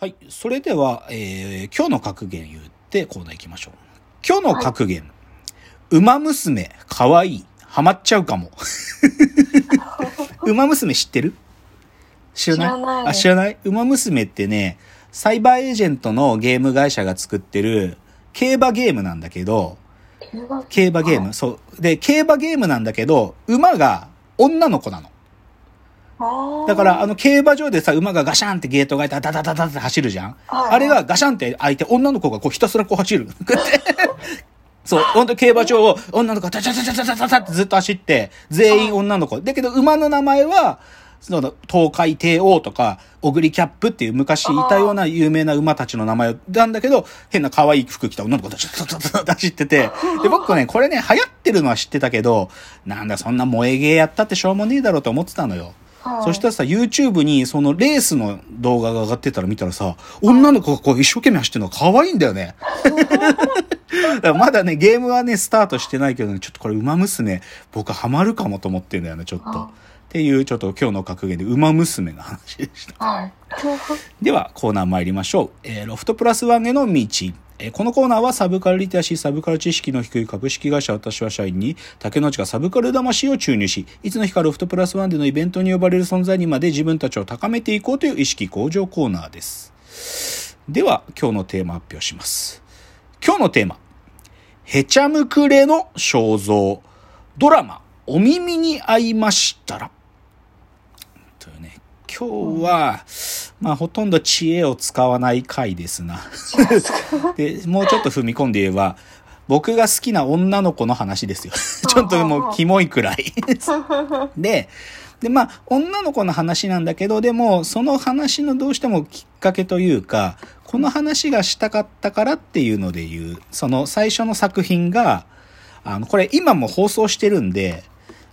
はい。それでは、えー、今日の格言言ってコーナー行きましょう。今日の格言。馬娘、かわいい。ハマっちゃうかも。馬娘知ってる？知らない？知らないあ、知らない？馬娘ってね、サイバーエージェントのゲーム会社が作ってる競馬ゲームなんだけど、競馬？ゲーム、そう。で、競馬ゲームなんだけど、馬が女の子なの。ムだから、あの、競馬場でさ、馬がガシャンってゲートが開いて、ダダダダって走るじゃんはいあれがガシャンって開いて、女の子がこうひたすらこう走る。そう、本当競馬場を女の子がタチャタチャタチャタチャってずっと走って、全員女の子。だけど、馬の名前は、その、東海帝王とか、オグリキャップっていう昔いたような有名な馬たちの名前なんだけど、変な可愛い服着た女の子たちが走ってて、で、僕ね、これね、流行ってるのは知ってたけど、なんだ、そんな萌えゲーやったってしょうもねえだろうと思ってたのよ。そしたらさ、YouTube にそのレースの動画が上がってたら見たらさ、女の子がこう一生懸命走ってるのが可愛いんだよね。だまだね、ゲームはね、スタートしてないけどね、ちょっとこれ、馬娘、僕ハマるかもと思ってんだよね、ちょっと。あっていう、ちょっと今日の格言で、馬娘の話でした。はい。では、コーナー参りましょう。えーロフトプラスワンへの道。えこのコーナーはサブカルリテラシー、サブカル知識の低い株式会社私は社員に竹之内がサブカル魂を注入し、いつの日かロフトプラスワンでのイベントに呼ばれる存在にまで自分たちを高めていこうという意識向上コーナーです。では、今日のテーマ発表します。今日のテーマ。へちゃむくれの肖像。ドラマ、お耳に合いましたら。今日は、まあ、ほとんど知恵を使わない回ですな。で、もうちょっと踏み込んで言えば、僕が好きな女の子の話ですよ。ちょっともう、キモいくらい。で、で、まあ、女の子の話なんだけど、でも、その話のどうしてもきっかけというか、この話がしたかったからっていうので言う、その最初の作品が、あの、これ今も放送してるんで、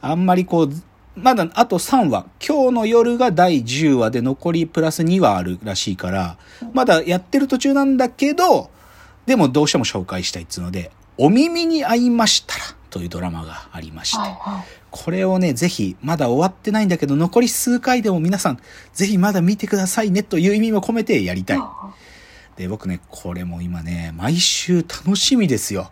あんまりこう、まだあと3話。今日の夜が第10話で残りプラス2話あるらしいから、まだやってる途中なんだけど、でもどうしても紹介したいっつうので、お耳に合いましたらというドラマがありまして、はいはい。これをね、ぜひ、まだ終わってないんだけど、残り数回でも皆さん、ぜひまだ見てくださいねという意味も込めてやりたい。で、僕ね、これも今ね、毎週楽しみですよ。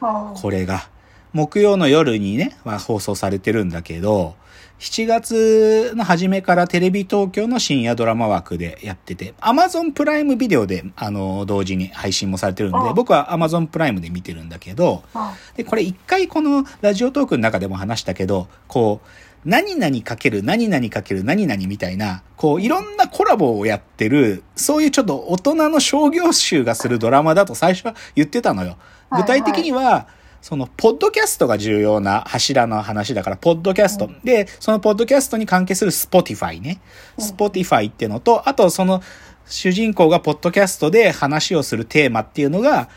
あこれが。木曜の夜にね、まあ、放送されてるんだけど、7月の初めからテレビ東京の深夜ドラマ枠でやってて、Amazon プライムビデオで、あの、同時に配信もされてるんであ、僕は Amazon プライムで見てるんだけど、あ。で、これ一回このラジオトークの中でも話したけど、こう、何々かける何々かける何々みたいな、こういろんなコラボをやってる、そういうちょっと大人の商業臭がするドラマだと最初は言ってたのよ。はい。具体的には、その、ポッドキャストが重要な柱の話だから、ポッドキャスト。で、そのポッドキャストに関係する Spotify ね。 Spotify っていうのと、あとその、主人公がポッドキャストで話をするテーマっていうのが、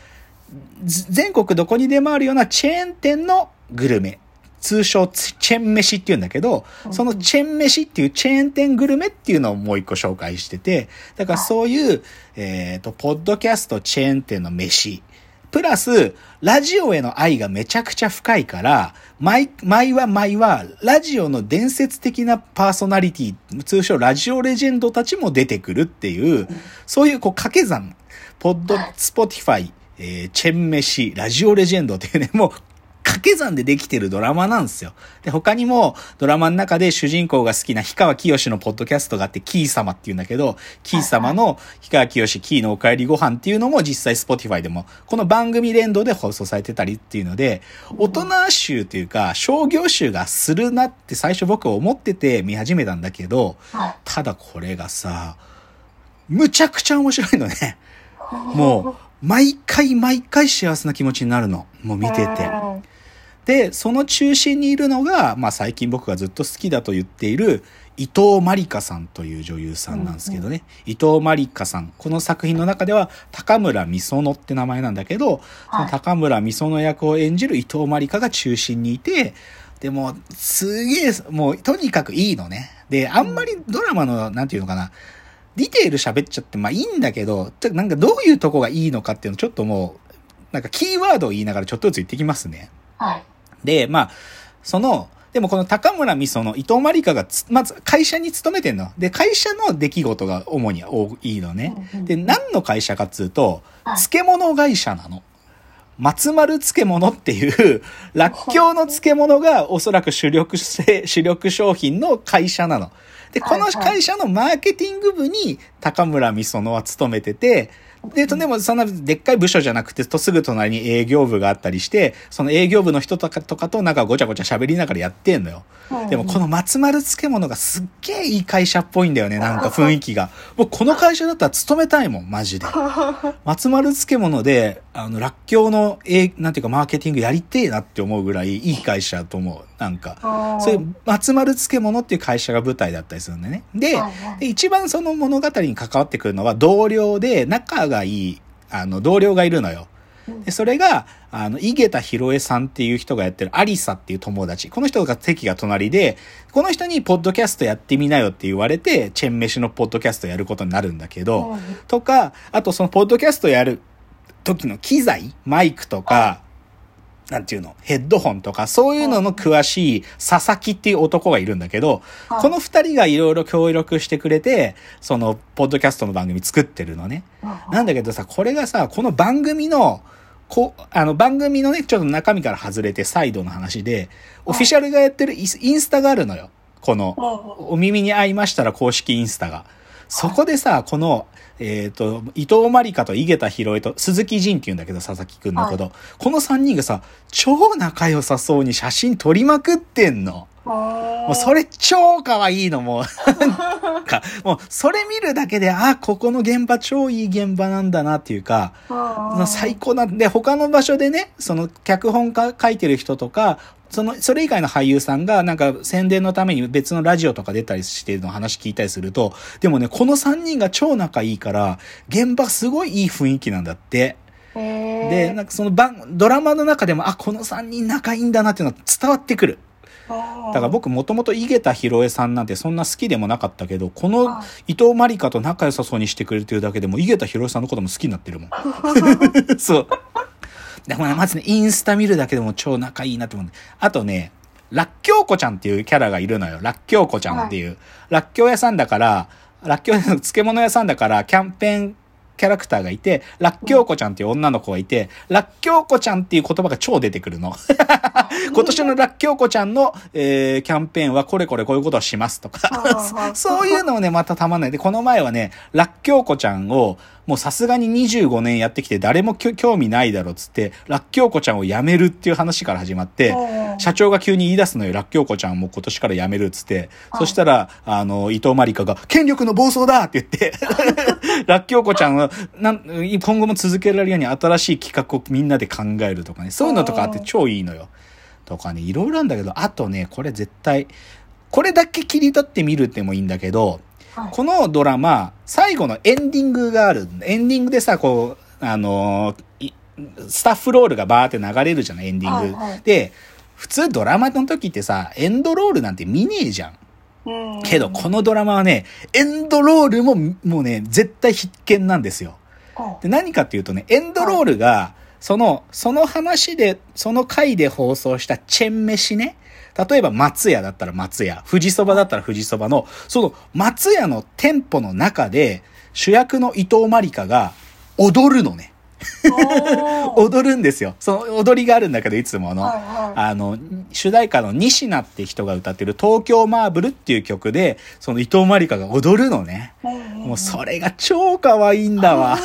ず全国どこにでもあるようなチェーン店のグルメ。通称チェーン飯っていうんだけど、そのチェーン飯っていうチェーン店グルメっていうのをもう一個紹介してて、だからそういう、えっ、と、ポッドキャストチェーン店の飯。プラス、ラジオへの愛がめちゃくちゃ深いから、毎、毎は毎は、ラジオの伝説的なパーソナリティ、通称ラジオレジェンドたちも出てくるっていう、そういうこう掛け算、ポッド、 Spotify、えーチェンメシ、ラジオレジェンドっていうね、もう、掛け算でできてるドラマなんですよ。で、他にもドラマの中で主人公が好きな氷川きよしのポッドキャストがあって、キー様っていうんだけど、キー様の氷川きよしキーのお帰りご飯っていうのも実際 Spotify でも、この番組連動で放送されてたりっていうので、大人集というか商業集がするなって最初僕思ってて見始めたんだけど、はい。ただこれがさ、むちゃくちゃ面白いのね。もう、毎回毎回幸せな気持ちになるの。もう見てて。で、その中心にいるのが、まあ最近僕がずっと好きだと言っている、伊藤まりかさんという女優さんなんですけどね。伊藤まりかさん。この作品の中では、高村美園って名前なんだけど、その高村美園役を演じる伊藤まりかが中心にいて、でも、すげえ、もう、とにかくいいのね。で、あんまりドラマの、なんていうのかな、ディテール喋っちゃって、まあいいんだけど、ちょなんかどういうとこがいいのかっていうのちょっともう、なんかキーワードを言いながらちょっとずつ言ってきますね。はい。で、まあ、その、でもこの高村美園の伊藤まりかがつ、まず会社に勤めてんの。で、会社の出来事が主に多いのね。で、何の会社かっつうと、漬物会社なの。松丸漬物っていう、らっきょうの漬物がおそらく主力せ、主力商品の会社なの。で、この会社のマーケティング部に高村美園は勤めてて、で、とでもそんなでっかい部署じゃなくて、とすぐ隣に営業部があったりして、その営業部の人とかとかとなんかごちゃごちゃ喋りながらやってんのよ。でもこの松丸漬物がすっげえいい会社っぽいんだよね、なんか雰囲気が。僕この会社だったら勤めたいもん、マジで。松丸漬物で、あの、らっきょうの、えなんていうかマーケティングやりてえなって思うぐらいいい会社だと思う。なんか。そういう松丸漬物っていう会社が舞台だったりするんでね。で、で一番その物語に関わってくるのは同僚で仲がいい、あの、同僚がいるのよ。で、それが、あの、井桁弘恵さんっていう人がやってるアリサっていう友達。この人が席が隣で、この人にポッドキャストやってみなよって言われて、チェンメシのポッドキャストやることになるんだけど、とか、あとそのポッドキャストやる時の機材、マイクとか、なんていうの、ヘッドホンとか、そういうのの詳しい佐々木っていう男がいるんだけど、この二人がいろいろ協力してくれて、その、ポッドキャストの番組作ってるのね。なんだけどさ、これがさ、この番組の、こあの、番組のね、ちょっと中身から外れて、サイドの話で、オフィシャルがやってるインインスタがあるのよ。この、お耳に合いましたら公式インスタが。そこでさ、この、えっ、と、伊藤まりかと井桁弘恵と鈴木仁って言うんだけど、佐々木くんのこと。この三人がさ、超仲良さそうに写真撮りまくってんの。もうそれ超可愛いの、もう。か、もうそれ見るだけで、あ、ここの現場超いい現場なんだなっていうか、最高なんで、他の場所でね、その脚本家書いてる人とか、その、それ以外の俳優さんがなんか宣伝のために別のラジオとか出たりしてるの話聞いたりすると、でもね、この3人が超仲いいから、現場すごいいい雰囲気なんだって。で、なんかその番、ドラマの中でも、あ、この3人仲いいんだなっていうのは伝わってくる。だから僕もともと井桁弘恵さんなんてそんな好きでもなかったけど、この伊藤まりかと仲良さそうにしてくれてるだけでも井桁弘恵さんのことも好きになってるもん。そう。でもね、まずね、インスタ見るだけでも超仲いいなって思う。あとね、らっきょうこちゃんっていうキャラがいるのよ。らっきょうこちゃんっていう。らっきょう屋さんだから、らっきょう屋さん、漬物屋さんだから、キャンペーンキャラクターがいて、らっきょうこちゃんっていう女の子がいて、らっきょうこちゃんっていう言葉が超出てくるの。今年のらっきょうこちゃんの、えー、キャンペーンはこれこれこういうことをしますとか。そういうのをね、またたまんない。で、この前はね、らっきょうこちゃんを、もうさすがに25年やってきて誰も興味ないだろっつって、らっきょうこちゃんを辞めるっていう話から始まって、社長が急に言い出すのよ、らっきょうこちゃんも今年から辞めるっつって、そしたら、あの、伊藤まりかが、権力の暴走だって言って、らっきょうこちゃんは、なん、今後も続けられるように新しい企画をみんなで考えるとかね、そういうのとかあって超いいのよ。とかね、いろいろあるんだけど、あとね、これ絶対、これだけ切り取ってみるってもいいんだけど、このドラマ、最後のエンディングがある。エンディングでさ、こう、あのースタッフロールがバーって流れるじゃない、エンディング。はいはいで、普通ドラマの時ってさ、エンドロールなんて見ねえじゃん。けど、このドラマはね、エンドロールも、もうね、絶対必見なんですよ。で、何かっていうとね、エンドロールが、その、その話で、その回で放送したチェン飯ね。例えば松屋だったら松屋、富士そばだったら富士そばの、その松屋の店舗の中で、主役の伊藤まりかが踊るのね。踊るんですよ。その踊りがあるんだけど、いつもの。はいはいあの、主題歌の西名って人が歌ってる東京マーブルっていう曲で、その伊藤まりかが踊るのね。もうそれが超可愛いんだわ。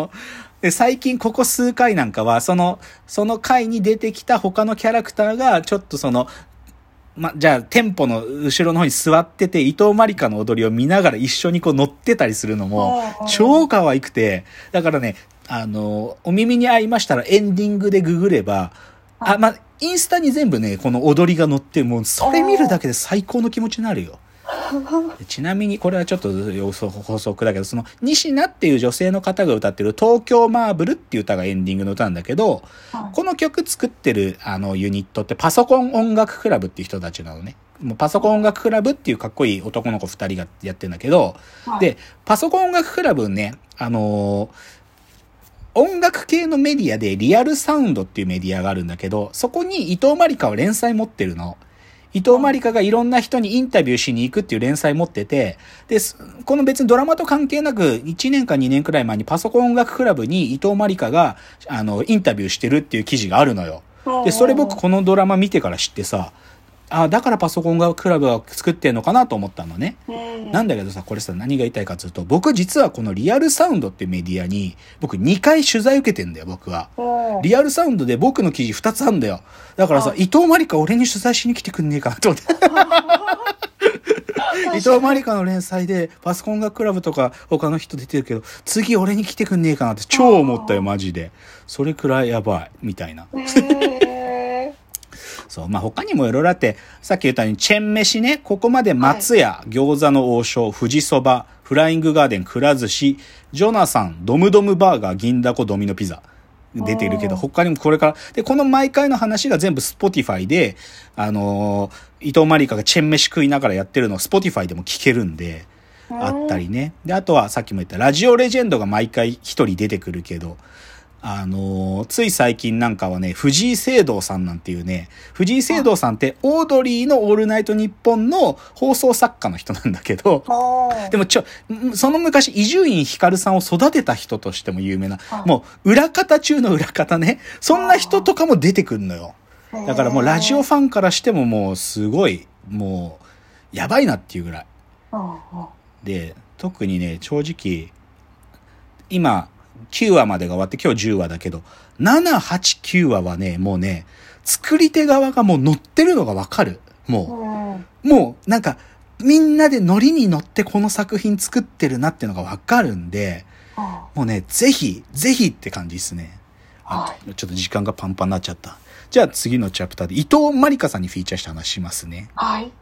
で、最近ここ数回なんかは、その、その回に出てきた他のキャラクターが、ちょっとその、ま、じゃあ、店舗の後ろの方に座ってて、伊藤まりかの踊りを見ながら一緒にこう乗ってたりするのもう、ん超可愛くて、だからね、あの、お耳に合いましたらエンディングでググれば、あ、ま、インスタに全部ね、この踊りが載って、もうそれ見るだけで最高の気持ちになるよ。で ちなみに、これはちょっと補足だけど、その、西名っていう女性の方が歌ってる東京マーブルっていう歌がエンディングの歌なんだけど、この曲作ってるあのユニットってパソコン音楽クラブっていう人たちなのね。もうパソコン音楽クラブっていうかっこいい男の子二人がやってんだけど、はいで、パソコン音楽クラブね、あのー音楽系のメディアでリアルサウンドっていうメディアがあるんだけど、そこに伊藤まりかは連載持ってるの。伊藤まりかがいろんな人にインタビューしに行くっていう連載持ってて、で、この別にドラマと関係なく、1年か2年くらい前にパソコン音楽クラブに伊藤まりかが、あの、インタビューしてるっていう記事があるのよ。で、それ僕このドラマ見てから知ってさ、あだからパソコン音楽クラブが作ってんのかなと思ったのね。うんなんだけどさ、これさ、何が言いたいかというと、僕実はこのリアルサウンドっていうメディアに、僕2回取材受けてんだよ、僕は。うんリアルサウンドで僕の記事2つあんだよ。だからさ、伊藤まりか俺に取材しに来てくんねえかなと思って。伊藤まりかの連載でパソコン音楽クラブとか他の人出てるけど、次俺に来てくんねえかなって超思ったよ、マジで。それくらいやばい、みたいな。へそう。まあ、他にもいろいろあって、さっき言ったように、チェン飯ね、ここまで松屋、餃子の王将、富士そば、フライングガーデン、くら寿司、ジョナサン、ドムドムバーガー、銀だこ、ドミノピザ。出てるけど、他にもこれから、で、この毎回の話が全部 Spotify で、あのー伊藤まりかがチェン飯食いながらやってるのを Spotify でも聞けるんで、うんあったりね。で、あとはさっきも言ったラジオレジェンドが毎回一人出てくるけど、あのーつい最近なんかはね、藤井聖堂さんなんていうね、藤井聖堂さんってオードリーのオールナイトニッポンの放送作家の人なんだけど、ーでもちょ、んその昔、伊集院光さんを育てた人としても有名な、はいもう裏方中の裏方ね、そんな人とかも出てくるのよ。だからもうラジオファンからしてももうすごい、もう、やばいなっていうぐらい。で、特にね、正直、今、9話までが終わって今日10話だけど、7、8、9話はね、もうね、作り手側がもう乗ってるのがわかる。もうもうなんか、みんなでノリに乗ってこの作品作ってるなっていうのがわかるんで、もうね、ぜひ、ぜひって感じですね。ちょっと時間がパンパンになっちゃった。じゃあ次のチャプターで伊藤まりかさんにフィーチャーした話しますね。はい。